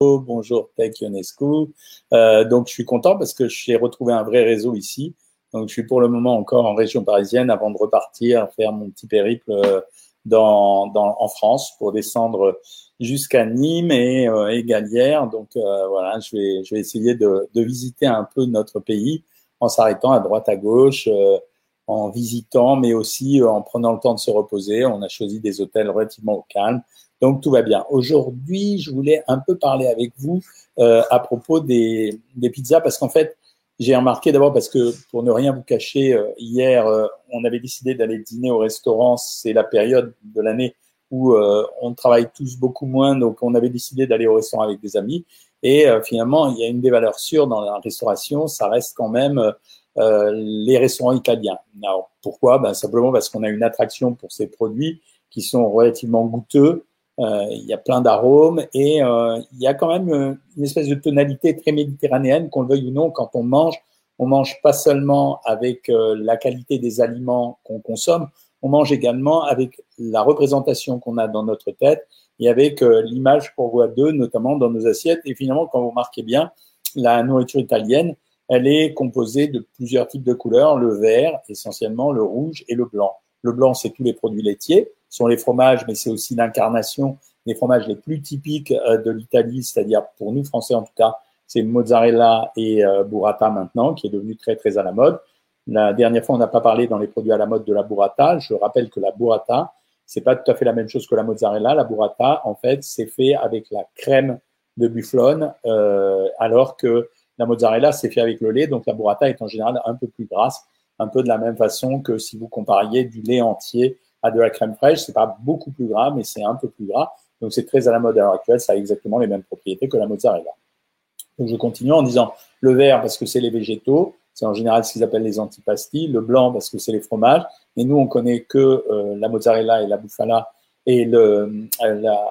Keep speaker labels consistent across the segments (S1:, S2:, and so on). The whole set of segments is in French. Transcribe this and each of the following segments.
S1: bonjour Tech Ionesco. Euh, donc je suis content parce que j'ai retrouvé un vrai réseau ici. Donc je suis pour le moment encore en région parisienne avant de repartir faire mon petit périple euh, dans, dans en France pour descendre jusqu'à Nîmes et, euh, et Galière. Donc euh, voilà, je vais je vais essayer de, de visiter un peu notre pays en s'arrêtant à droite à gauche. Euh, en visitant, mais aussi en prenant le temps de se reposer. On a choisi des hôtels relativement au calme. Donc tout va bien. Aujourd'hui, je voulais un peu parler avec vous euh, à propos des, pizzas parce qu'en fait, j'ai remarqué d'abord parce que pour ne rien vous cacher, euh, hier, euh, on avait décidé d'aller dîner au restaurant. C'est la période de l'année où euh, on travaille tous beaucoup moins, donc on avait décidé d'aller au restaurant avec des amis. Et finalement, il y a une des valeurs sûres dans la restauration, ça reste quand même les restaurants italiens. Alors pourquoi? Ben, Simplement parce qu'on a une attraction pour ces produits qui sont relativement goûteux, il y a plein d'arômes et euh, il y a quand même euh, une espèce de tonalité très méditerranéenne, qu'on le veuille ou non, quand on mange. On mange pas seulement avec la qualité des aliments qu'on consomme, on mange également avec la représentation qu'on a dans notre tête et avec l'image qu'on voit d'eux, notamment dans nos assiettes. Et finalement, quand vous remarquez bien, la nourriture italienne, elle est composée de plusieurs types de couleurs, le vert essentiellement, le rouge et le blanc. Le blanc, c'est tous les produits laitiers, sont les fromages, mais c'est aussi l'incarnation des fromages les plus typiques euh, de l'Italie, c'est-à-dire pour nous Français en tout cas, c'est mozzarella et euh, burrata maintenant, qui est devenu très très à la mode. La dernière fois, on n'a pas parlé dans les produits à la mode de la burrata. Je rappelle que la burrata, c'est pas tout à fait la même chose que la mozzarella. La burrata, en fait, c'est fait avec la crème de bufflone, euh, alors que la mozzarella, c'est fait avec le lait. Donc la burrata est en général un peu plus grasse, un peu de la même façon que si vous compariez du lait entier à de la crème fraîche. C'est pas beaucoup plus gras, mais c'est un peu plus gras. Donc c'est très à la mode à l'heure actuelle. Ça a exactement les mêmes propriétés que la mozzarella. Donc je continue en disant le vert parce que c'est les végétaux. C'est en général ce qu'ils appellent les antipastilles. Le blanc parce que c'est les fromages. Mais nous, on connaît que euh, la mozzarella et la bufala et le, euh, la,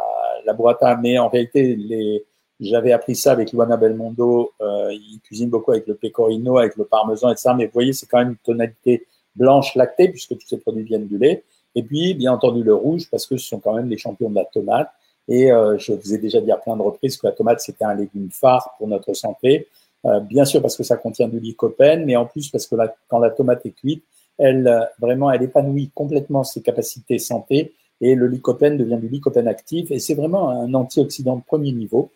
S1: la burrata. Mais en réalité, les, j'avais appris ça avec Luana Belmondo. Euh, il cuisine beaucoup avec le pecorino, avec le parmesan, etc. Mais vous voyez, c'est quand même une tonalité blanche lactée puisque tous ces produits viennent du lait. Et puis, bien entendu, le rouge, parce que ce sont quand même les champions de la tomate. Et euh, je vous ai déjà dit à plein de reprises que la tomate, c'était un légume phare pour notre santé. Euh, bien sûr, parce que ça contient du lycopène, mais en plus parce que quand la tomate est cuite, elle euh, vraiment, elle épanouit complètement ses capacités santé et le lycopène devient du lycopène actif et c'est vraiment un antioxydant de premier niveau.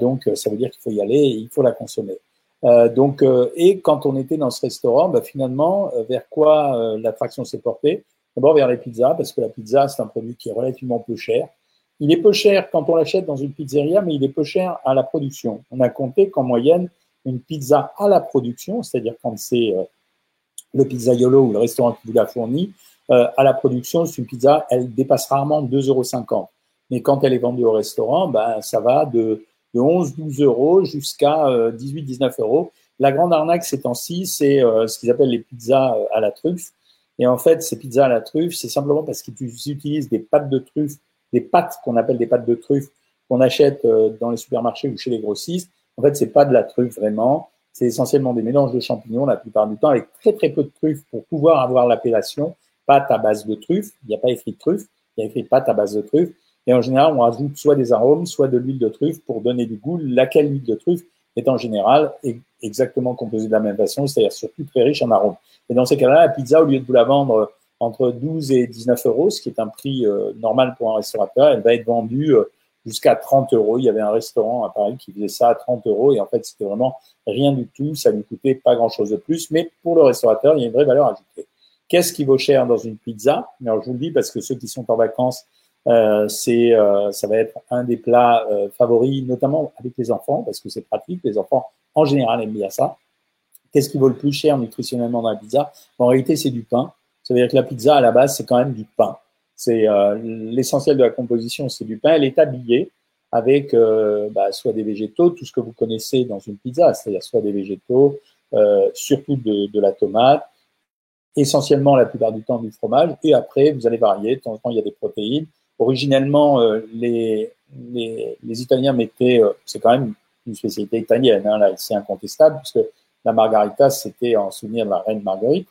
S1: Donc, ça veut dire qu'il faut y aller et il faut la consommer. Donc, et quand on était dans ce restaurant, bah, finalement, vers quoi l'attraction s'est portée? D'abord vers les pizzas, parce que la pizza, c'est un produit qui est relativement peu cher. Il est peu cher quand on l'achète dans une pizzeria, mais il est peu cher à la production. On a compté qu'en moyenne, une pizza à la production, c'est-à-dire quand c'est euh, le pizzaiolo ou le restaurant qui vous l'a fourni, euh, à la production, c'est une pizza, elle dépasse rarement 2,50 euros. Mais quand elle est vendue au restaurant, ben, ça va de, de 11, 12 euros jusqu'à 18, euh, 19 euros. La grande arnaque ces temps-ci, c'est ce qu'ils appellent les pizzas à la truffe. Et en fait, ces pizzas à la truffe, c'est simplement parce qu'ils utilisent des pâtes de truffe, des pâtes qu'on appelle des pâtes de truffe qu'on achète euh, dans les supermarchés ou chez les grossistes. En fait, c'est pas de la truffe vraiment. C'est essentiellement des mélanges de champignons la plupart du temps avec très très peu de truffe pour pouvoir avoir l'appellation pâte à base de truffe. Il n'y a pas écrit truffe, il y a écrit pâte à base de truffe. Et en général, on ajoute soit des arômes, soit de l'huile de truffe pour donner du goût. Laquelle huile de truffe est en général exactement composée de la même façon, c'est-à-dire surtout très riche en arômes. Et dans ces cas-là, la pizza, au lieu de vous la vendre entre 12 et 19 euros, ce qui est un prix euh, normal pour un restaurateur, elle va être vendue euh, jusqu'à 30 euros. Il y avait un restaurant à Paris qui faisait ça à 30 euros et en fait, c'était vraiment rien du tout. Ça ne coûtait pas grand-chose de plus, mais pour le restaurateur, il y a une vraie valeur ajoutée. Qu'est-ce qui vaut cher dans une pizza? Alors, je vous le dis parce que ceux qui sont en vacances, euh, c'est, euh, ça va être un des plats euh, favoris, notamment avec les enfants, parce que c'est pratique. Les enfants, en général, aiment bien ça. Qu'est-ce qui vaut le plus cher nutritionnellement dans la pizza? En réalité, c'est du pain. Ça veut dire que la pizza, à la base, c'est quand même du pain. C'est euh, l'essentiel de la composition, c'est du pain. Elle est habillée avec euh, bah, soit des végétaux, tout ce que vous connaissez dans une pizza, c'est-à-dire soit des végétaux, surtout de, de, la tomate, essentiellement la plupart du temps du fromage, et après vous allez varier. De temps en temps, il y a des protéines. Originellement, euh, les, les, les, Italiens mettaient, euh, c'est quand même une spécialité italienne, hein, là, c'est incontestable, puisque la margarita, c'était en souvenir de la reine Marguerite,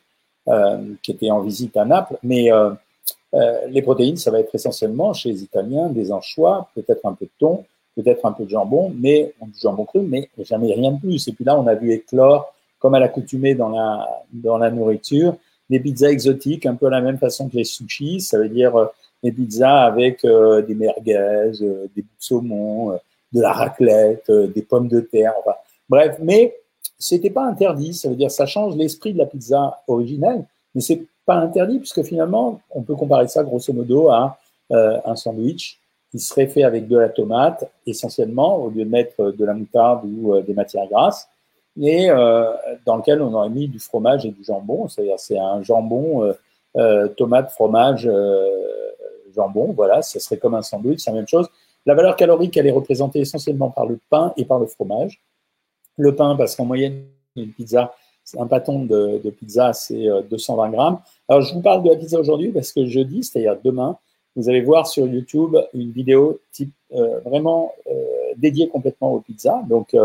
S1: euh, qui était en visite à Naples. Mais euh, euh, les protéines, ça va être essentiellement chez les Italiens des anchois, peut-être un peu de thon, peut-être un peu de jambon, mais du jambon cru, mais jamais rien de plus. Et puis là, on a vu éclore, comme à l'accoutumée dans la, dans la nourriture, des pizzas exotiques, un peu à la même façon que les sushis, ça veut dire euh, pizzas avec euh, des merguez, euh, des bouts de saumon, de la raclette, des pommes de terre, enfin, bref, mais c'était pas interdit, ça veut dire ça change l'esprit de la pizza originelle, mais c'est pas interdit puisque finalement, on peut comparer ça grosso modo à un sandwich qui serait fait avec de la tomate essentiellement au lieu de mettre de la moutarde ou des matières grasses et euh, dans lequel on aurait mis du fromage et du jambon. C'est-à-dire c'est un jambon, euh, euh, tomate, fromage, jambon. Voilà, ce serait comme un sandwich, c'est la même chose. La valeur calorique, elle est représentée essentiellement par le pain et par le fromage. Le pain, parce qu'en moyenne, une pizza, un pâton de, pizza, c'est 220 grammes. Alors, je vous parle de la pizza aujourd'hui parce que jeudi, c'est-à-dire demain, vous allez voir sur YouTube une vidéo type vraiment dédiée complètement aux pizzas. Donc,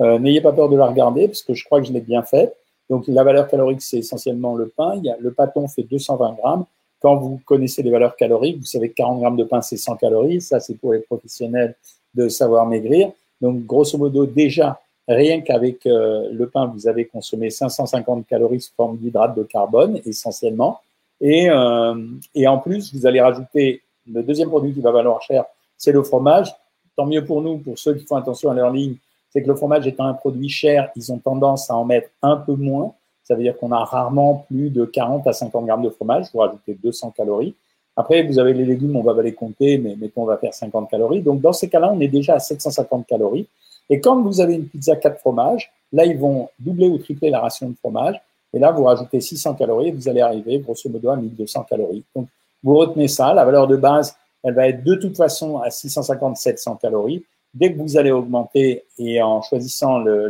S1: euh, n'ayez pas peur de la regarder parce que je crois que je l'ai bien faite. Donc la valeur calorique, c'est essentiellement le pain. Le pâton fait 220 grammes. Quand vous connaissez les valeurs caloriques, vous savez que 40 grammes de pain, c'est 100 calories. Ça, c'est pour les professionnels de savoir maigrir. Donc grosso modo, déjà, rien qu'avec euh, le pain, vous avez consommé 550 calories sous forme d'hydrate de carbone, essentiellement. Et, euh, et en plus, vous allez rajouter le deuxième produit qui va valoir cher, c'est le fromage. Tant mieux pour nous, pour ceux qui font attention à leur ligne, c'est que le fromage étant un produit cher, ils ont tendance à en mettre un peu moins. Ça veut dire qu'on a rarement plus de 40 à 50 grammes de fromage. Vous rajoutez 200 calories. Après, vous avez les légumes, on va les compter, mais mettons, on va faire 50 calories. Donc, dans ces cas-là, on est déjà à 750 calories. Et quand vous avez une pizza 4 fromages, là, ils vont doubler ou tripler la ration de fromage. Et là, vous rajoutez 600 calories et vous allez arriver, grosso modo, à 1200 calories. Donc, vous retenez ça. La valeur de base, elle va être de toute façon à 650-700 calories dès que vous allez augmenter et en choisissant la,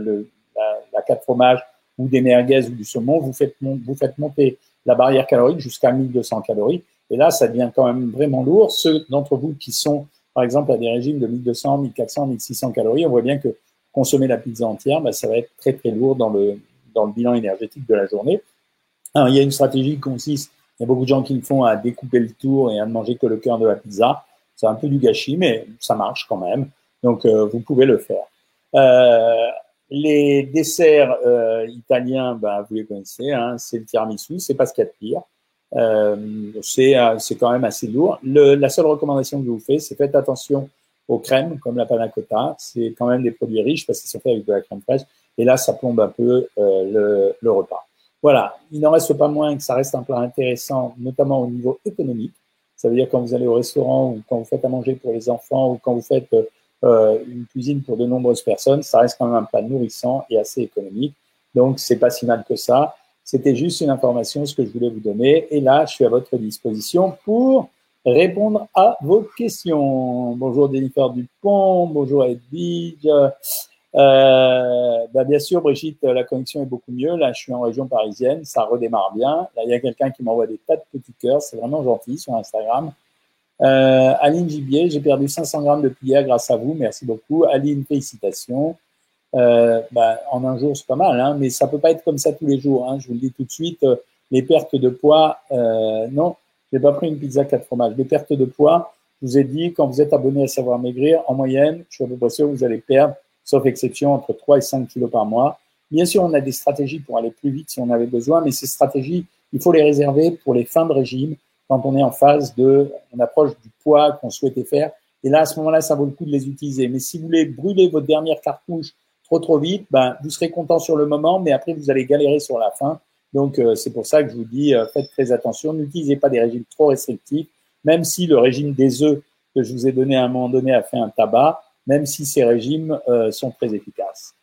S1: la 4 fromages ou des merguez ou du saumon, vous faites, monter la barrière calorique jusqu'à 1200 calories. Et là, ça devient quand même vraiment lourd. Ceux d'entre vous qui sont, par exemple, à des régimes de 1200, 1400, 1600 calories, on voit bien que consommer la pizza entière, ben, ça va être très, très lourd dans le, dans le bilan énergétique de la journée. Alors, il y a une stratégie qui consiste, il y a beaucoup de gens qui le font à découper le tour et à ne manger que le cœur de la pizza. C'est un peu du gâchis, mais ça marche quand même. Donc, euh, vous pouvez le faire. Euh, les desserts euh, italiens, ben, vous les connaissez, hein, c'est le tiramisu, c'est pas ce qu'il y a de pire. Euh, c'est quand même assez lourd. Le, la seule recommandation que je vous fais, c'est faites attention aux crèmes, comme la panna cotta. C'est quand même des produits riches parce qu'ils sont faits avec de la crème fraîche. Et là, ça plombe un peu le, le, repas. Voilà, il n'en reste pas moins que ça reste un plat intéressant, notamment au niveau économique. Ça veut dire quand vous allez au restaurant ou quand vous faites à manger pour les enfants ou quand vous faites euh, une cuisine pour de nombreuses personnes, ça reste quand même un plat nourrissant et assez économique. Donc, c'est pas si mal que ça. C'était juste une information, ce que je voulais vous donner. Et là, je suis à votre disposition pour répondre à vos questions. Bonjour Jennifer Dupont, bonjour Edwige. Euh, bah bien sûr, Brigitte, la connexion est beaucoup mieux. Là, je suis en région parisienne, ça redémarre bien. Là, il y a quelqu'un qui m'envoie des tas de petits cœurs, c'est vraiment gentil sur Instagram. Euh, Aline Gibier, j'ai perdu 500 grammes de hier grâce à vous. Merci beaucoup. Aline, félicitations. Euh, bah, en un jour, c'est pas mal, hein, mais ça peut pas être comme ça tous les jours. Hein, je vous le dis tout de suite. Euh, les pertes de poids, euh, non, j'ai pas pris une pizza 4 fromages. Les pertes de poids, je vous ai dit, quand vous êtes abonné à Savoir Maigrir, en moyenne, je suis à peu près sûr que vous allez perdre, sauf exception, entre 3 et 5 kilos par mois. Bien sûr, on a des stratégies pour aller plus vite si on avait besoin, mais ces stratégies, il faut les réserver pour les fins de régime quand on est en phase de, on approche du poids qu'on souhaitait faire. Et là, à ce moment-là, ça vaut le coup de les utiliser. Mais si vous voulez brûler votre dernière cartouche trop trop vite, ben, vous serez content sur le moment, mais après, vous allez galérer sur la fin. Donc, euh, c'est pour ça que je vous dis, euh, faites très attention. N'utilisez pas des régimes trop restrictifs, même si le régime des œufs que je vous ai donné à un moment donné a fait un tabac, même si ces régimes euh, sont très efficaces.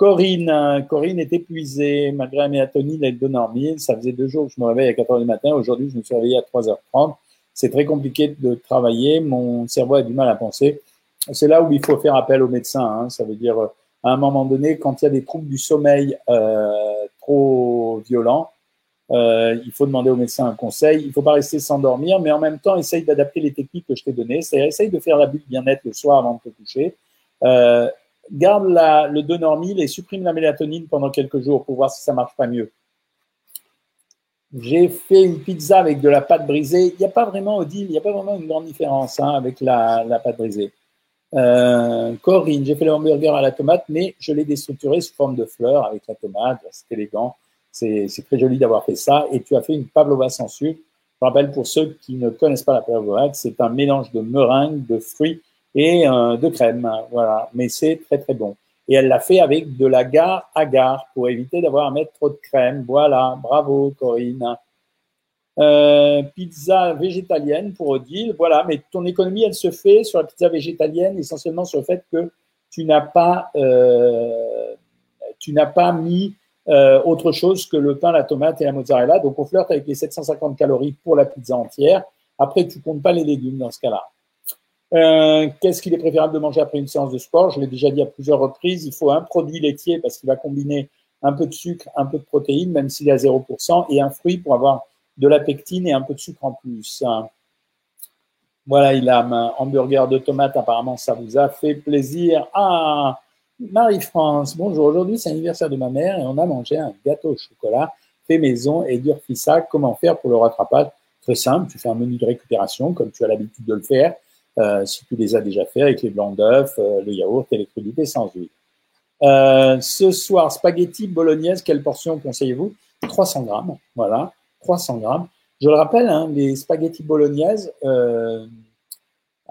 S1: Corinne, euh, Corinne est épuisée malgré la mélatonine et le Donormil. Ça faisait deux jours que je me réveille à 4 heures du matin. Aujourd'hui, je me suis réveillé à 3h30. C'est très compliqué de travailler. Mon cerveau a du mal à penser. C'est là où il faut faire appel au médecin. Hein. Ça veut dire, euh, à un moment donné, quand il y a des troubles du sommeil euh, trop violents, il faut demander au médecin un conseil. Il ne faut pas rester sans dormir, mais en même temps, essaye d'adapter les techniques que je t'ai données. C'est-à-dire, essaye de faire la bulle bien-être le soir avant de te coucher. Garde la, le Donormil et supprime la mélatonine pendant quelques jours pour voir si ça marche pas mieux. J'ai fait une pizza avec de la pâte brisée. Il n'y a pas vraiment, Odile, il n'y a pas vraiment une grande différence hein, avec la, la, pâte brisée. Euh, Corinne, j'ai fait le hamburger à la tomate, mais je l'ai déstructuré sous forme de fleurs avec la tomate. C'est élégant. C'est très joli d'avoir fait ça. Et tu as fait une pavlova sans sucre. Je rappelle pour ceux qui ne connaissent pas la pavlova, c'est un mélange de meringue, de fruits et euh, de crème. Voilà. Mais c'est très très bon. Et elle l'a fait avec de la gare à gare pour éviter d'avoir à mettre trop de crème. Voilà. Bravo, Corinne. Euh, pizza végétalienne pour Odile. Voilà, mais ton économie, elle se fait sur la pizza végétalienne essentiellement sur le fait que tu n'as pas, euh, tu n'as pas mis euh, autre chose que le pain, la tomate et la mozzarella. Donc, on flirte avec les 750 calories pour la pizza entière. Après, tu comptes pas les légumes dans ce cas-là. Qu'est-ce qu'il est préférable de manger après une séance de sport? Je l'ai déjà dit à plusieurs reprises. Il faut un produit laitier parce qu'il va combiner un peu de sucre, un peu de protéines, même s'il est à 0%, et un fruit pour avoir de la pectine et un peu de sucre en plus. Voilà, il a un hamburger de tomates. Apparemment, ça vous a fait plaisir. Ah, Marie-France, bonjour. Aujourd'hui, c'est l'anniversaire de ma mère et on a mangé un gâteau au chocolat fait maison et dur ça. Comment faire pour le rattrapage? Très simple, tu fais un menu de récupération comme tu as l'habitude de le faire. Euh, si tu les as déjà fait avec les blancs d'œufs, euh, le yaourt et les crudités sans huile. Euh, ce soir, spaghetti bolognaise, quelle portion conseillez-vous? 300 grammes, voilà. 300 grammes. Je le rappelle, hein, les spaghettis bolognaises.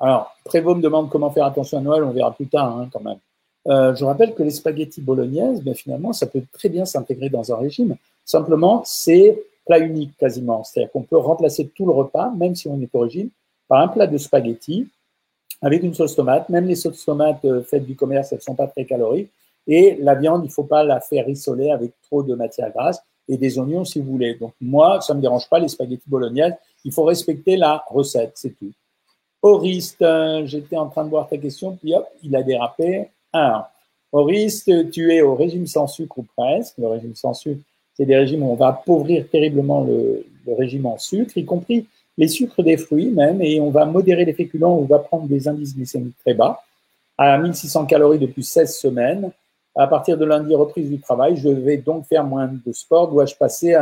S1: Alors, Prévost me demande comment faire attention à Noël, on verra plus tard hein, quand même. Je rappelle que les spaghettis bolognaises, ben, finalement, ça peut très bien s'intégrer dans un régime. Simplement, c'est plat unique quasiment. C'est-à-dire qu'on peut remplacer tout le repas, même si on est au régime, par un plat de spaghettis avec une sauce tomate. Même les sauces tomates euh, faites du commerce, elles ne sont pas très caloriques. Et la viande, il ne faut pas la faire rissoler avec trop de matière grasse et des oignons si vous voulez. Donc moi, ça ne me dérange pas les spaghettis bolognaises. Il faut respecter la recette, c'est tout. Oriste, euh, j'étais en train de voir ta question, puis hop, il a dérapé. Alors, Oriste, tu es au régime sans sucre ou presque. Le régime sans sucre, c'est des régimes où on va appauvrir terriblement le, le, régime en sucre, y compris les sucres des fruits même, et on va modérer les féculents, on va prendre des indices glycémiques très bas, à 1600 calories depuis 16 semaines à partir de lundi, reprise du travail, je vais donc faire moins de sport. Dois-je passer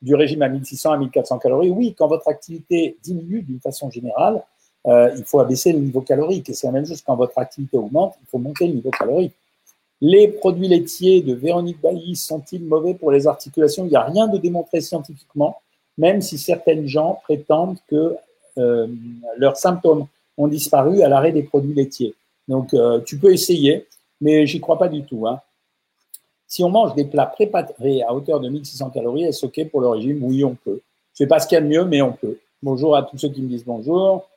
S1: du régime à 1600 à 1400 calories? Oui, quand votre activité diminue d'une façon générale, euh, il faut abaisser le niveau calorique. Et c'est la même chose quand votre activité augmente, il faut monter le niveau calorique. Les produits laitiers de Véronique Bailly sont-ils mauvais pour les articulations? Il n'y a rien de démontré scientifiquement, même si certaines gens prétendent que euh, leurs symptômes ont disparu à l'arrêt des produits laitiers. Donc, euh, tu peux essayer mais j'y crois pas du tout. Hein. Si on mange des plats préparés à hauteur de 1600 calories, est-ce OK pour le régime? Oui, on peut. Je sais pas ce qu'il y a de mieux, mais on peut. Bonjour à tous ceux qui me disent bonjour.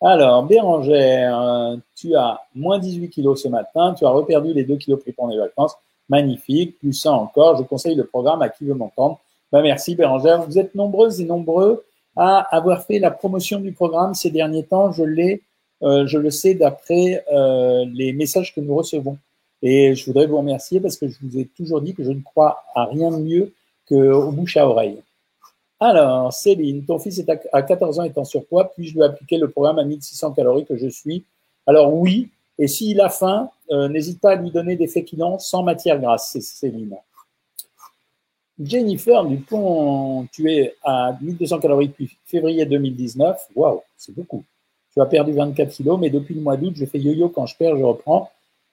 S1: Alors, Bérangère, tu as moins 18 kilos ce matin, tu as reperdu les 2 kilos pris pendant les vacances. Magnifique, plus ça encore. Je conseille le programme à qui veut m'entendre. Ben, merci Bérangère. Vous êtes nombreuses et nombreux à avoir fait la promotion du programme ces derniers temps. Je l'ai, euh, je le sais d'après euh, les messages que nous recevons. Et je voudrais vous remercier parce que je vous ai toujours dit que je ne crois à rien de mieux qu'au bouche à oreille. Alors, Céline, ton fils est à 14 ans est en surpoids, puis je lui appliquer le programme à 1600 calories que je suis? Alors oui, et s'il a faim, euh, n'hésite pas à lui donner des féculents sans matière grasse, Céline. Jennifer Dupont, tu es à 1200 calories depuis février 2019. Waouh, c'est beaucoup. Tu as perdu 24 kilos, mais depuis le mois d'août, je fais yo-yo quand je perds, je reprends.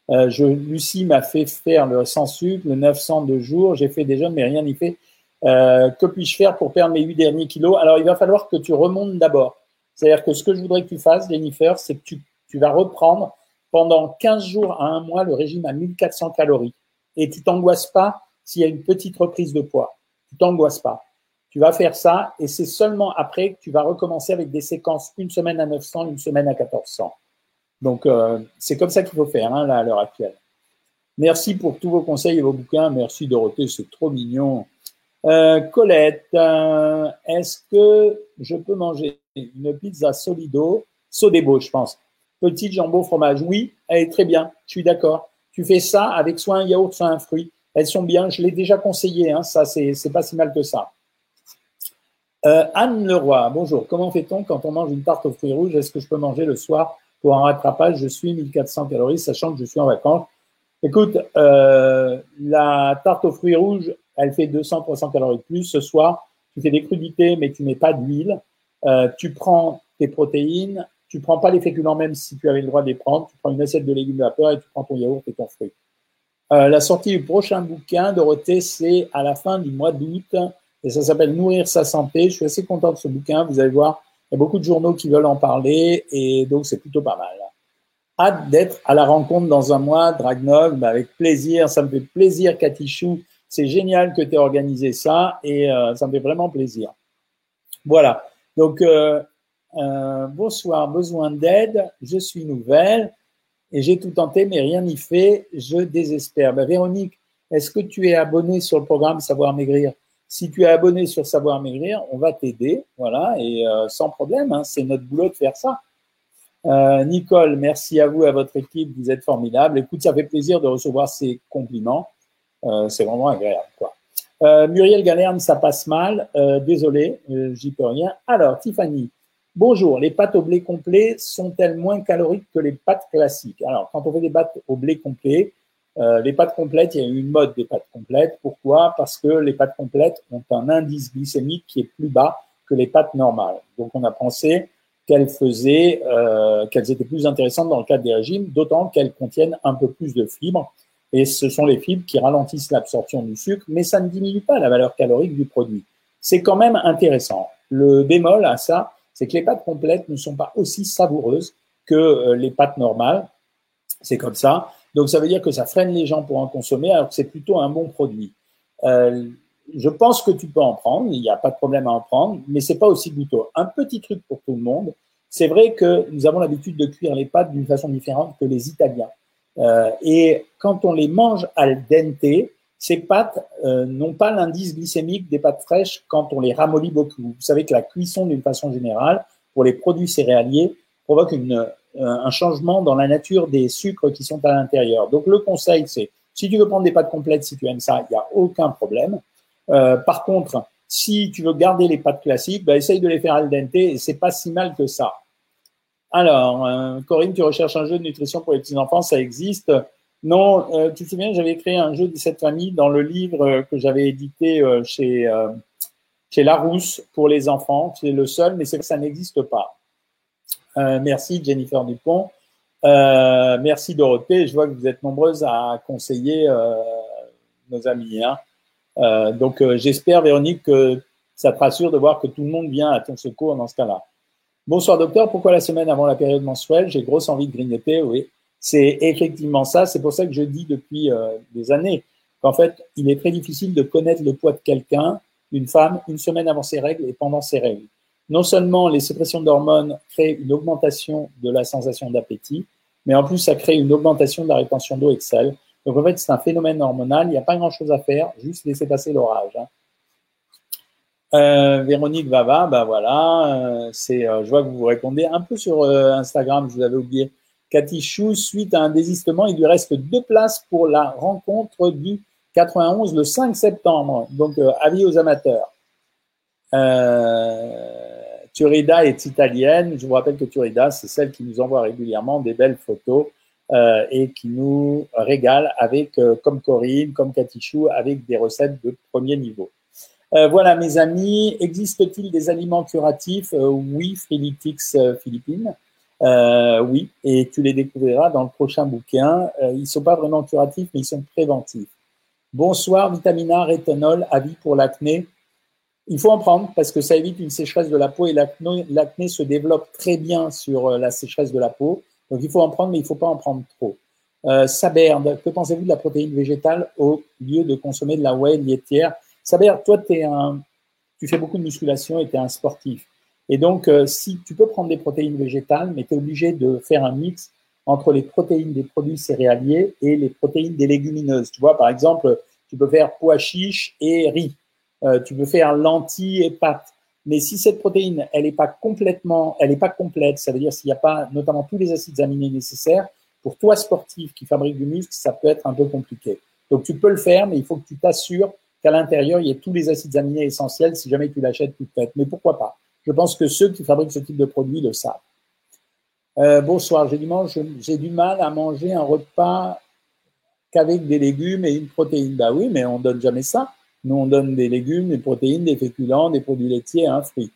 S1: Euh, je, Lucie m'a fait faire le sans sucre, le 900 de jours. J'ai fait des jeûnes, mais rien n'y fait. Euh, que puis-je faire pour perdre mes 8 derniers kilos? Alors, il va falloir que tu remontes d'abord. C'est-à-dire que ce que je voudrais que tu fasses, Jennifer, c'est que tu, tu, vas reprendre pendant 15 jours à un mois le régime à 1400 calories. Et tu t'angoisses pas s'il y a une petite reprise de poids. Tu t'angoisses pas. Tu vas faire ça et c'est seulement après que tu vas recommencer avec des séquences une semaine à 900, une semaine à 1400. Donc, euh, c'est comme ça qu'il faut faire hein, là, à l'heure actuelle. Merci pour tous vos conseils et vos bouquins. Merci Dorothée, c'est trop mignon. Euh, Colette, euh, est-ce que je peux manger une pizza solido, sodebo, je pense. Petite jambon fromage. Oui, elle est très bien. Je suis d'accord. Tu fais ça avec soit un yaourt, soit un fruit. Elles sont bien. Je l'ai déjà conseillé. Hein, ça, c'est pas si mal que ça. Anne Leroy, bonjour. Comment fait-on quand on mange une tarte aux fruits rouges? Est-ce que je peux manger le soir pour un rattrapage, je suis 1400 calories, sachant que je suis en vacances. Écoute, euh, la tarte aux fruits rouges, elle fait 200-300 calories de plus. Ce soir, tu fais des crudités, mais tu mets pas d'huile. Euh, tu prends tes protéines tu prends pas les féculents même si tu avais le droit de les prendre. Tu prends une assiette de légumes vapeur et tu prends ton yaourt et ton fruit. Euh, la sortie du prochain bouquin, Dorothée, c'est à la fin du mois d'août et ça s'appelle Nourrir sa santé. Je suis assez content de ce bouquin. Vous allez voir, il y a beaucoup de journaux qui veulent en parler et donc c'est plutôt pas mal. Hâte d'être à la rencontre dans un mois, Dragnov, bah, avec plaisir. Ça me fait plaisir, Katichou. C'est génial que tu aies organisé ça et euh, ça me fait vraiment plaisir. Voilà. Donc, euh, bonsoir, besoin d'aide, je suis nouvelle et j'ai tout tenté mais rien n'y fait, je désespère. Bah, Véronique, est-ce que tu es abonné sur le programme Savoir Maigrir? Si tu es abonné sur Savoir Maigrir, on va t'aider, voilà, et euh, sans problème, hein, c'est notre boulot de faire ça. Euh, Nicole, merci à vous, à votre équipe, vous êtes formidable. Écoute, ça fait plaisir de recevoir ces compliments, euh, c'est vraiment agréable, quoi. Muriel Galerne, ça passe mal, désolé, j'y peux rien. Alors, Tiffany, Bonjour, les pâtes au blé complet sont-elles moins caloriques que les pâtes classiques? Alors, quand on fait des pâtes au blé complet, euh, les pâtes complètes, il y a une mode des pâtes complètes. Pourquoi? Parce que les pâtes complètes ont un indice glycémique qui est plus bas que les pâtes normales. Donc, on a pensé qu'elles faisaient, euh, qu'elles étaient plus intéressantes dans le cadre des régimes, d'autant qu'elles contiennent un peu plus de fibres. Et ce sont les fibres qui ralentissent l'absorption du sucre, mais ça ne diminue pas la valeur calorique du produit. C'est quand même intéressant. Le bémol à ça, c'est que les pâtes complètes ne sont pas aussi savoureuses que euh, les pâtes normales. C'est comme ça. Donc ça veut dire que ça freine les gens pour en consommer, alors que c'est plutôt un bon produit. Euh, je pense que tu peux en prendre, il n'y a pas de problème à en prendre, mais c'est pas aussi goûteux. Un petit truc pour tout le monde, c'est vrai que nous avons l'habitude de cuire les pâtes d'une façon différente que les Italiens. Euh, et quand on les mange al dente, ces pâtes euh, n'ont pas l'indice glycémique des pâtes fraîches quand on les ramollit beaucoup. Vous savez que la cuisson, d'une façon générale, pour les produits céréaliers, provoque euh, un changement dans la nature des sucres qui sont à l'intérieur. Donc le conseil, c'est si tu veux prendre des pâtes complètes, si tu aimes ça, il n'y a aucun problème. Euh, par contre, si tu veux garder les pâtes classiques, bah, essaye de les faire al dente et c'est pas si mal que ça. Alors, Corinne, tu recherches un jeu de nutrition pour les petits enfants, ça existe. Non, euh, tu te souviens, j'avais créé un jeu de cette famille dans le livre euh, que j'avais édité euh, chez, chez Larousse pour les enfants. C'est le seul, mais c'est que ça n'existe pas. merci Jennifer Dupont. merci Dorothée. Je vois que vous êtes nombreuses à conseiller nos amis. Hein. donc j'espère, Véronique, que ça te rassure de voir que tout le monde vient à ton secours dans ce cas-là. Bonsoir docteur, pourquoi la semaine avant la période mensuelle J'ai grosse envie de grignoter, oui. C'est effectivement ça. C'est pour ça que je dis depuis euh, des années qu'en fait, il est très difficile de connaître le poids de quelqu'un, d'une femme, une semaine avant ses règles et pendant ses règles. Non seulement les sécrétions d'hormones créent une augmentation de la sensation d'appétit, mais en plus, ça crée une augmentation de la rétention d'eau et de sel. Donc en fait, c'est un phénomène hormonal. Il n'y a pas grand-chose à faire, juste laisser passer l'orage. Hein. Euh, Véronique Vava, ben voilà, euh, je vois que vous vous répondez un peu sur Instagram, je vous avais oublié. Cathy Chou, suite à un désistement, il lui reste deux places pour la rencontre du 91 le 5 septembre. Donc, euh, avis aux amateurs. Euh, Turida est italienne. Je vous rappelle que Turida, c'est celle qui nous envoie régulièrement des belles photos euh, et qui nous régale avec, comme Corinne, comme Cathy Chou, avec des recettes de premier niveau. voilà, mes amis, existe-t-il des aliments curatifs? Oui, Frilitix Philippines. Euh, oui, et tu les découvriras dans le prochain bouquin. Euh, ils ne sont pas vraiment curatifs, mais ils sont préventifs. Bonsoir, vitamina, rétinol, avis pour l'acné. Il faut en prendre parce que ça évite une sécheresse de la peau et l'acné se développe très bien sur euh, la sécheresse de la peau. Donc il faut en prendre, mais il ne faut pas en prendre trop. Euh, Saberde, que pensez-vous de la protéine végétale au lieu de consommer de la whey laitière Saberde, toi, un, tu fais beaucoup de musculation et tu es un sportif. Et donc, euh, si tu peux prendre des protéines végétales, mais tu es obligé de faire un mix entre les protéines des produits céréaliers et les protéines des légumineuses. Tu vois, par exemple, tu peux faire pois chiche et riz. Euh, tu peux faire lentilles et pâtes. Mais si cette protéine, elle n'est pas complètement, elle n'est pas complète, ça veut dire s'il n'y a pas notamment tous les acides aminés nécessaires, pour toi sportif qui fabrique du muscle, ça peut être un peu compliqué. Donc tu peux le faire, mais il faut que tu t'assures qu'à l'intérieur, il y ait tous les acides aminés essentiels si jamais tu l'achètes toute faite. Mais pourquoi pas? Je pense que ceux qui fabriquent ce type de produit le savent. Euh, bonsoir, j'ai du, du mal à manger un repas qu'avec des légumes et une protéine. Bah oui, mais on donne jamais ça. Nous, on donne des légumes, des protéines, des féculents, des produits laitiers un fruit.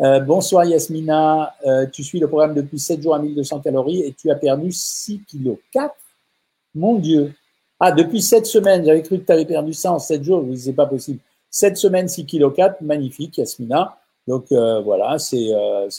S1: Euh, bonsoir Yasmina, euh, tu suis le programme depuis 7 jours à 1200 calories et tu as perdu 6 kg 4 Mon Dieu. Ah, depuis 7 semaines, j'avais cru que tu avais perdu ça en 7 jours, je c'est pas possible. 7 semaines, 6 kg 4, magnifique Yasmina. Donc euh, voilà, c'est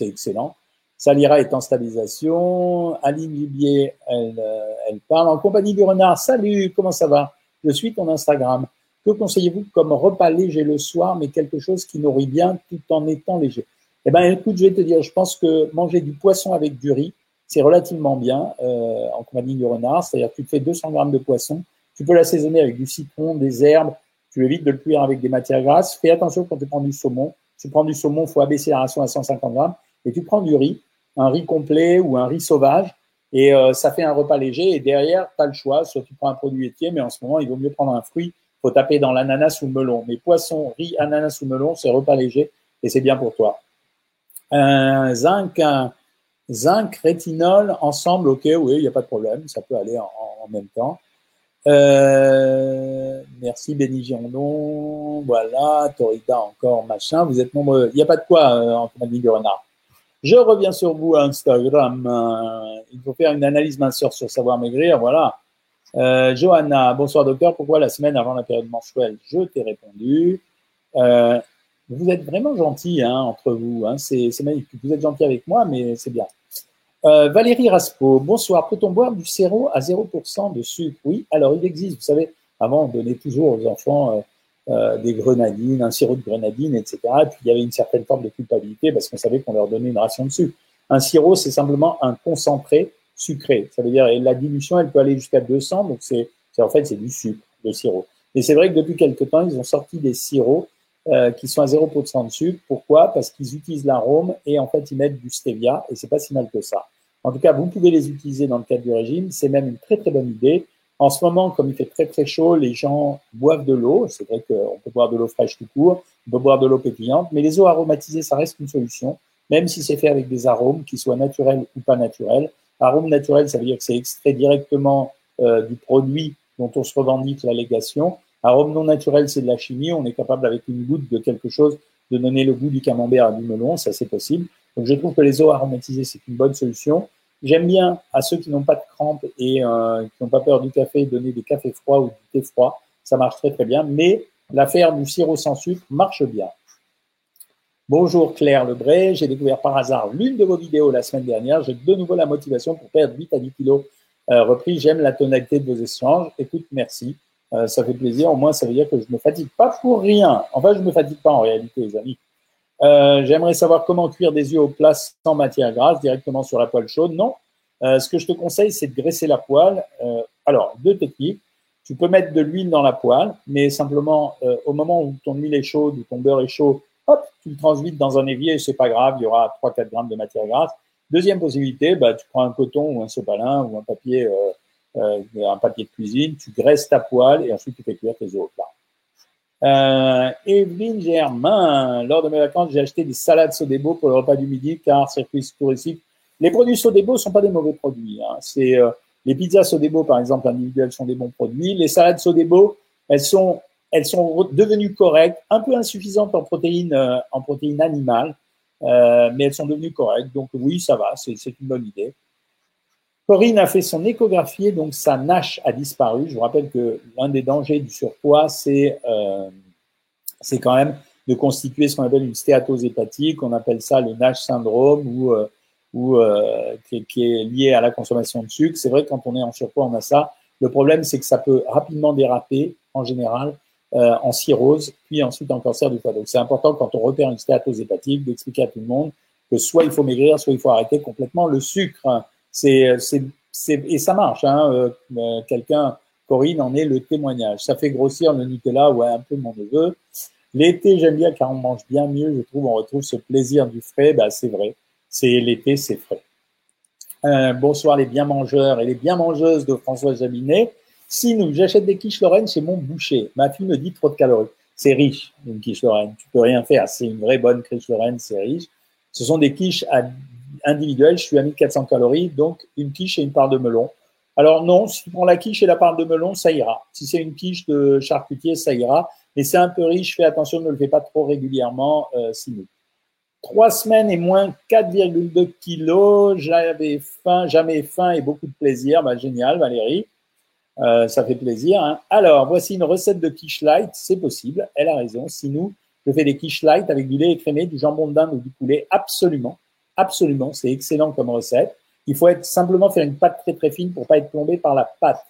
S1: excellent. Salira est en stabilisation. Aline Dubier, elle, elle parle en compagnie du renard. Salut, comment ça va? Je suis ton Instagram. Que conseillez-vous comme repas léger le soir, mais quelque chose qui nourrit bien tout en étant léger? Eh ben, écoute, je vais te dire, je pense que manger du poisson avec du riz, c'est relativement bien euh, en compagnie du renard. C'est-à-dire que tu te fais 200 grammes de poisson, tu peux l'assaisonner avec du citron, des herbes, tu évites de le cuire avec des matières grasses. Fais attention quand tu prends du saumon. Tu prends du saumon, il faut abaisser la ration à 150 grammes. Et tu prends du riz, un riz complet ou un riz sauvage, et euh, ça fait un repas léger. Et derrière, tu as le choix, soit tu prends un produit laitier, mais en ce moment, il vaut mieux prendre un fruit faut taper dans l'ananas ou le melon. Mais poisson, riz, ananas ou melon, c'est repas léger et c'est bien pour toi. Un zinc, un zinc, rétinol, ensemble, ok, oui, il n'y a pas de problème, ça peut aller en, même temps. Euh, merci Béni Girondon, voilà, Torida encore, machin, vous êtes nombreux. Il n'y a pas de quoi euh, du renard. Je reviens sur vous Instagram. Euh, il faut faire une analyse minceur sur savoir maigrir, voilà. Euh, Johanna, bonsoir docteur. Pourquoi la semaine avant la période mensuelle Je t'ai répondu. Vous êtes vraiment gentil hein, entre vous. Hein, c'est magnifique. Vous êtes gentil avec moi, mais c'est bien. Euh, Valérie Raspo, bonsoir. Peut-on boire du sirop à 0% de sucre? Oui, alors il existe. Vous savez, avant, on donnait toujours aux enfants euh, euh, des grenadines, un sirop de grenadine, etc. Et puis il y avait une certaine forme de culpabilité parce qu'on savait qu'on leur donnait une ration de sucre. Un sirop, c'est simplement un concentré sucré. Ça veut dire la dilution, elle peut aller jusqu'à 200, donc c'est en fait c'est du sucre, le sirop. Et c'est vrai que depuis quelques temps, ils ont sorti des sirops qui sont à 0% de sucre. Pourquoi? Parce qu'ils utilisent l'arôme et en fait ils mettent du stevia et c'est pas si mal que ça. En tout cas, vous pouvez les utiliser dans le cadre du régime. C'est même une très très bonne idée. En ce moment, comme il fait très très chaud, les gens boivent de l'eau. C'est vrai qu'on peut boire de l'eau fraîche tout court, on peut boire de l'eau pétillante, mais les eaux aromatisées, ça reste une solution, même si c'est fait avec des arômes, qui soient naturels ou pas naturels. Arôme naturel, ça veut dire que c'est extrait directement euh, du produit dont on se revendique l'allégation. Arôme non naturel, c'est de la chimie. On est capable, avec une goutte de quelque chose, de donner le goût du camembert à du melon. Ça, c'est possible. Donc, je trouve que les eaux aromatisées, c'est une bonne solution. J'aime bien à ceux qui n'ont pas de crampes et euh, qui n'ont pas peur du café, donner des cafés froids ou du thé froid. Ça marche très, très bien. Mais l'affaire du sirop sans sucre marche bien. Bonjour Claire Lebray, j'ai découvert par hasard l'une de vos vidéos la semaine dernière. J'ai de nouveau la motivation pour perdre 8 à 10 kilos euh, repris. J'aime la tonalité de vos échanges. Écoute, merci. Euh, ça fait plaisir. Au moins, ça veut dire que je ne me fatigue pas pour rien. Enfin, je ne me fatigue pas en réalité, les amis. Euh, J'aimerais savoir comment cuire des yeux au plat sans matière grasse directement sur la poêle chaude. Non. Euh, ce que je te conseille, c'est de graisser la poêle. Euh, alors, deux techniques. Tu peux mettre de l'huile dans la poêle, mais simplement au moment où ton huile est chaude ou ton beurre est chaud, hop, tu le transvites dans un évier, c'est pas grave, il y aura 3-4 grammes de matière grasse. Deuxième possibilité, bah, tu prends un coton ou un sopalin ou un papier, euh, euh, un papier de cuisine, tu graisses ta poêle et ensuite tu fais cuire tes œufs au plat. Euh, Evelyne Germain, lors de mes vacances, j'ai acheté des salades Sodebo pour le repas du midi car circuit touristique. Les produits Sodebo sont pas des mauvais produits. Hein. C'est euh, les pizzas Sodebo, par exemple, individuelles, sont des bons produits. Les salades Sodebo, elles sont elles sont devenues correctes, un peu insuffisantes en protéines, euh, en protéines animales, euh, mais elles sont devenues correctes. Donc oui, ça va, c'est une bonne idée. Corinne a fait son échographie, donc sa NASH a disparu. Je vous rappelle que l'un des dangers du surpoids, c'est euh, quand même de constituer ce qu'on appelle une stéatose hépatique. On appelle ça le NASH syndrome ou, euh, euh, qui, qui, est lié à la consommation de sucre. C'est vrai que quand on est en surpoids, on a ça. Le problème, c'est que ça peut rapidement déraper en général euh, en cirrhose, puis ensuite en cancer du foie. Donc c'est important quand on repère une stéatose hépatique d'expliquer à tout le monde que soit il faut maigrir, soit il faut arrêter complètement le sucre. C'est, c'est, c'est, et ça marche. Hein. Euh, euh, quelqu'un, Corinne, en est le témoignage. Ça fait grossir le Nicolas, ouais, un peu mon neveu. L'été, j'aime bien car on mange bien mieux. Je trouve, on retrouve ce plaisir du frais. Bah, c'est vrai. C'est l'été, c'est frais. Euh, bonsoir les bien mangeurs et les bien mangeuses de François Jaminet. Si nous, j'achète des quiches Lorraine chez mon boucher. Ma fille me dit trop de calories. C'est riche, une quiche Lorraine. Tu peux rien faire. C'est une vraie bonne quiche Lorraine, c'est riche. Ce sont des quiches individuelles. Je suis à 1400 calories, donc une quiche et une part de melon. Alors non, si tu prends la quiche et la part de melon, ça ira. Si c'est une quiche de charcutier, ça ira. Mais c'est un peu riche. Fais attention, ne le fais pas trop régulièrement, euh, sinon. Trois semaines et moins 4,2 kilos. J'avais faim, jamais faim et beaucoup de plaisir. Bah, génial, Valérie. Euh, ça fait plaisir. Hein. Alors, voici une recette de quiche light. C'est possible. Elle a raison. Si nous, je fais des quiches light avec du lait écrémé, du jambon de dinde ou du poulet. Absolument. Absolument. C'est excellent comme recette. Il faut être, simplement faire une pâte très très fine pour pas être plombé par la pâte.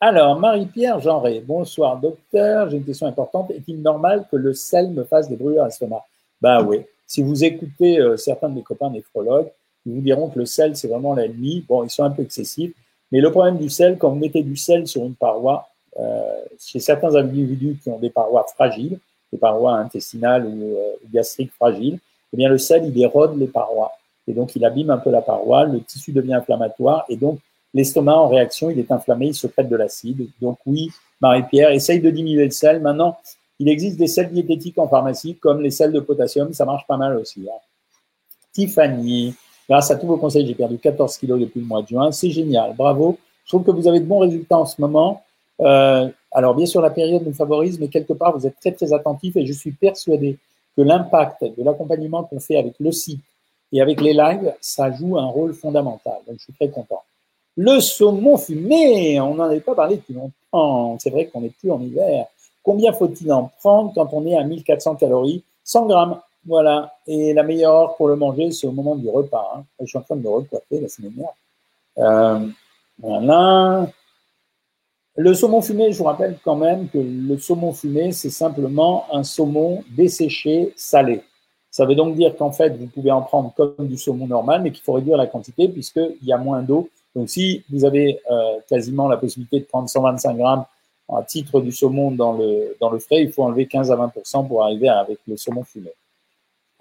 S1: Alors, Marie-Pierre Genré, bonsoir docteur, j'ai une question importante. Est-il normal que le sel me fasse des brûlures à l'estomac? Ben oui. Si vous écoutez euh, certains de mes copains néphrologues, ils vous diront que le sel, c'est vraiment l'ennemi. Bon, ils sont un peu excessifs. Mais le problème du sel, quand vous mettez du sel sur une paroi, euh, chez certains individus qui ont des parois fragiles, des parois intestinales ou euh, gastriques fragiles, eh bien le sel, il érode les parois. Et donc, il abîme un peu la paroi, le tissu devient inflammatoire, et donc l'estomac, en réaction, il est inflammé, il secrète de l'acide. Donc oui, Marie-Pierre, essaye de diminuer le sel. Maintenant, il existe des sels diététiques en pharmacie, comme les sels de potassium, ça marche pas mal aussi. Hein. Tiffany, grâce à tous vos conseils, j'ai perdu 14 kilos depuis le mois de juin. C'est génial, bravo. Je trouve que vous avez de bons résultats en ce moment. Euh, alors, bien sûr, la période nous favorise, mais quelque part, vous êtes très, très attentif et je suis persuadé que l'impact de l'accompagnement qu'on fait avec le site et avec les lives, ça joue un rôle fondamental. Donc, je suis très content. Le saumon fumé, on n'en avait pas parlé depuis longtemps. C'est vrai qu'on n'est plus en hiver. Combien faut-il en prendre quand on est à 1400 calories 100 grammes, voilà. Et la meilleure heure pour le manger, c'est au moment du repas. Hein. Je suis en train de me recoiffer la semaine dernière. Euh, voilà. Le saumon fumé, je vous rappelle quand même que le saumon fumé, c'est simplement un saumon desséché salé. Ça veut donc dire qu'en fait, vous pouvez en prendre comme du saumon normal, mais qu'il faut réduire la quantité puisqu'il y a moins d'eau. Donc, si vous avez euh, quasiment la possibilité de prendre 125 grammes à titre du saumon dans le, dans le frais, il faut enlever 15 à 20% pour arriver avec le saumon fumé.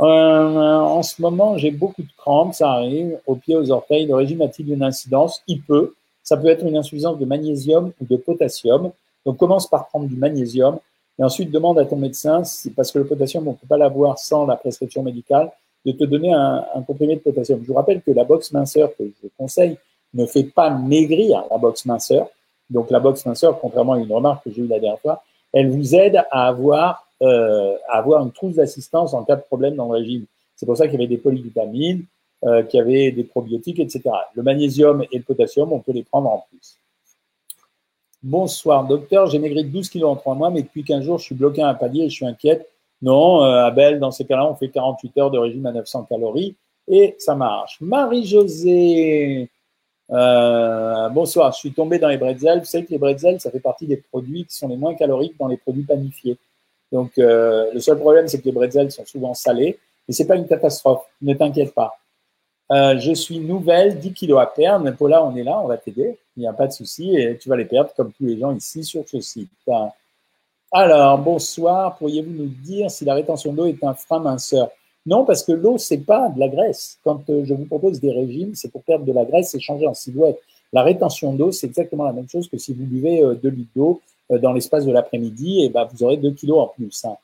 S1: Euh, en ce moment, j'ai beaucoup de crampes, ça arrive, aux pieds, aux orteils. Le régime a-t-il une incidence? Il peut. Ça peut être une insuffisance de magnésium ou de potassium. Donc commence par prendre du magnésium et ensuite demande à ton médecin, parce que le potassium, on ne peut pas l'avoir sans la prescription médicale, de te donner un, comprimé de potassium. Je vous rappelle que la boxe minceur que je conseille ne fait pas maigrir la boxe minceur. Donc la boxe minceur, contrairement à une remarque que j'ai eue la dernière fois, elle vous aide à avoir, euh, à avoir une trousse d'assistance en cas de problème dans le régime. C'est pour ça qu'il y avait des polyvitamines, euh, qui avaient des probiotiques, etc. Le magnésium et le potassium, on peut les prendre en plus. Bonsoir, docteur. J'ai maigri de 12 kilos en 3 mois, mais depuis 15 jours, je suis bloqué à un palier et je suis inquiète. Non, euh, Abel, dans ces cas-là, on fait 48 heures de régime à 900 calories et ça marche. Marie-Josée, euh, bonsoir. Je suis tombé dans les bretzels. Vous savez que les bretzels, ça fait partie des produits qui sont les moins caloriques dans les produits panifiés. Donc, le seul problème, c'est que les bretzels sont souvent salés, mais c'est pas une catastrophe. Ne t'inquiète pas. Euh, je suis nouvelle, 10 kilos à perdre. Paula, on est là, on va t'aider. Il n'y a pas de souci et tu vas les perdre comme tous les gens ici sur ce site. Alors, bonsoir. Pourriez-vous nous dire si la rétention d'eau est un frein minceur? Non, parce que l'eau, c'est pas de la graisse. Quand euh, je vous propose des régimes, c'est pour perdre de la graisse et changer en silhouette. La rétention d'eau, c'est exactement la même chose que si vous buvez 2 euh, litres d'eau dans l'espace de l'après-midi, et ben, vous aurez 2 kilos en plus. Hein.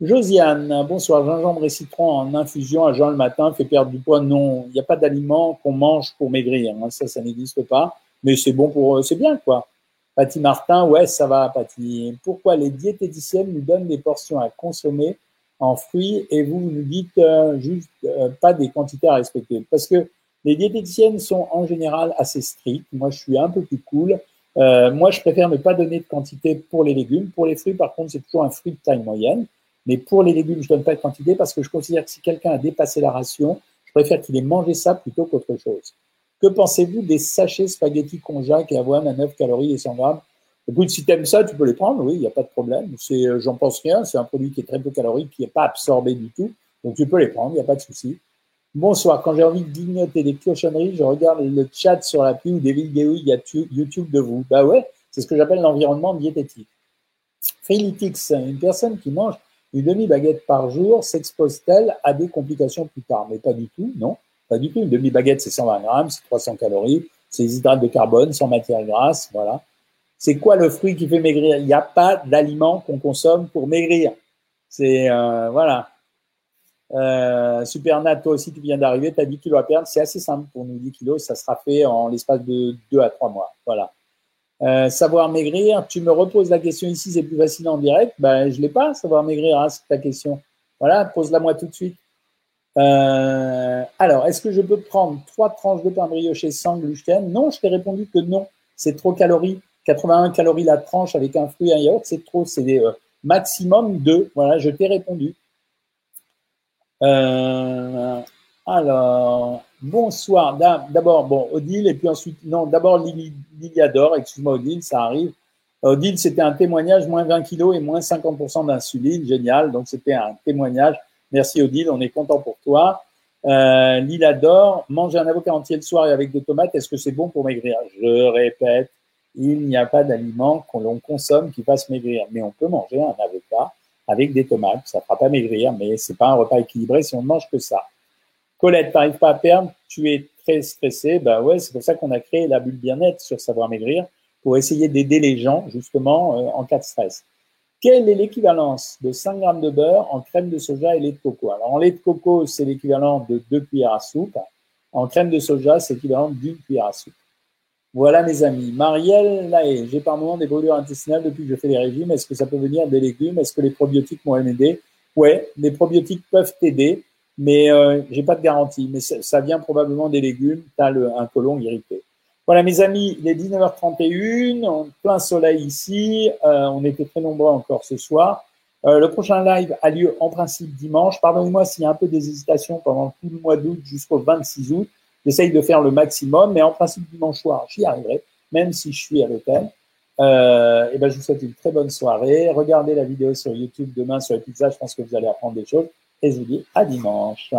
S1: Josiane, bonsoir. Gingembre et citron en infusion à jeun le matin fait perdre du poids. Non, il n'y a pas d'aliment qu'on mange pour maigrir. Hein. Ça, ça n'existe pas. Mais c'est bon pour, c'est bien quoi. Patty Martin, ouais, ça va, Patty. Pourquoi les diététiciennes nous donnent des portions à consommer en fruits et vous nous dites euh, juste euh, pas des quantités à respecter? Parce que les diététiciennes sont en général assez strictes. Moi, je suis un peu plus cool. Euh, moi, je préfère ne pas donner de quantité pour les légumes. Pour les fruits, par contre, c'est toujours un fruit de taille moyenne. Mais pour les légumes, je ne donne pas de quantité parce que je considère que si quelqu'un a dépassé la ration, je préfère qu'il ait mangé ça plutôt qu'autre chose. Que pensez-vous des sachets spaghettis konjac et avoine à 9 calories et 100 grammes? Écoute, si tu aimes ça, tu peux les prendre, oui, il n'y a pas de problème. C'est, euh, j'en pense rien, c'est un produit qui est très peu calorique, qui n'est pas absorbé du tout. Donc tu peux les prendre, il n'y a pas de souci. Bonsoir, quand j'ai envie de grignoter des cochonneries, je regarde le chat sur l'appli ou des vidéos YouTube de vous. Bah ouais, c'est ce que j'appelle l'environnement diététique. Félitix, une personne qui mange une demi-baguette par jour s'expose-t-elle à des complications plus tard? Mais pas du tout, non, pas du tout. Une demi-baguette, c'est 120 grammes, c'est 300 calories, c'est des hydrates de carbone, sans matière grasse, voilà. C'est quoi le fruit qui fait maigrir? Il n'y a pas d'aliment qu'on consomme pour maigrir. C'est, euh, voilà. Euh, Supernat, toi aussi, tu viens d'arriver, tu as 10 kilos à perdre. C'est assez simple pour nous, 10 kilos. Ça sera fait en l'espace de 2 à 3 mois. Voilà. Euh, savoir maigrir, tu me reposes la question ici, c'est plus facile en direct. Ben, je l'ai pas, savoir maigrir, hein, c'est ta question. Voilà, pose-la moi tout de suite. Euh, alors, est-ce que je peux prendre trois tranches de pain brioché sans gluten? Non, je t'ai répondu que non. C'est trop calories. 81 calories la tranche avec un fruit et un yaourt, c'est trop. C'est des euh, maximum de. Voilà, je t'ai répondu. Alors, bonsoir. D'abord, bon, Odile, et puis ensuite, non, d'abord Liliador, excuse-moi Odile, ça arrive. Odile, c'était un témoignage, moins 20 kilos et moins 50% d'insuline, génial. Donc, c'était un témoignage. Merci Odile, on est content pour toi. Euh, Liliador, manger un avocat entier le soir et avec des tomates, est-ce que c'est bon pour maigrir? Je répète, il n'y a pas d'aliment qu'on l'on consomme qui fasse maigrir. Mais on peut manger un avocat avec des tomates. Ça ne fera pas maigrir, mais c'est pas un repas équilibré si on ne mange que ça. Colette, t'arrives pas à perdre, tu es très stressé. Ben ouais, c'est pour ça qu'on a créé la bulle bien-être sur Savoir Maigrir pour essayer d'aider les gens justement euh, en cas de stress. Quelle est l'équivalence de 5 grammes de beurre en crème de soja et lait de coco? Alors en lait de coco, c'est l'équivalent de 2 cuillères à soupe. En crème de soja, c'est l'équivalent d'une cuillère à soupe. Voilà mes amis. Marielle Lahaye, j'ai par moment des brûlures intestinales depuis que je fais des régimes. Est-ce que ça peut venir des légumes? Est-ce que les probiotiques m'ont aidé? Ouais, les probiotiques peuvent t'aider, mais euh, j'ai pas de garantie. Mais ça, vient probablement des légumes. Tu as un côlon irrité. Voilà mes amis, il est 19h31, en plein soleil ici. Euh, on était très nombreux encore ce soir. Euh, le prochain live a lieu en principe dimanche. Pardonnez-moi s'il y a un peu d'hésitation pendant tout le mois d'août jusqu'au 26 août. J'essaye de faire le maximum, mais en principe, dimanche soir, j'y arriverai, même si je suis à l'hôtel. Euh, et ben, je vous souhaite une très bonne soirée. Regardez la vidéo sur YouTube demain sur les pizzas. Je pense que vous allez apprendre des choses. Et je vous dis à dimanche.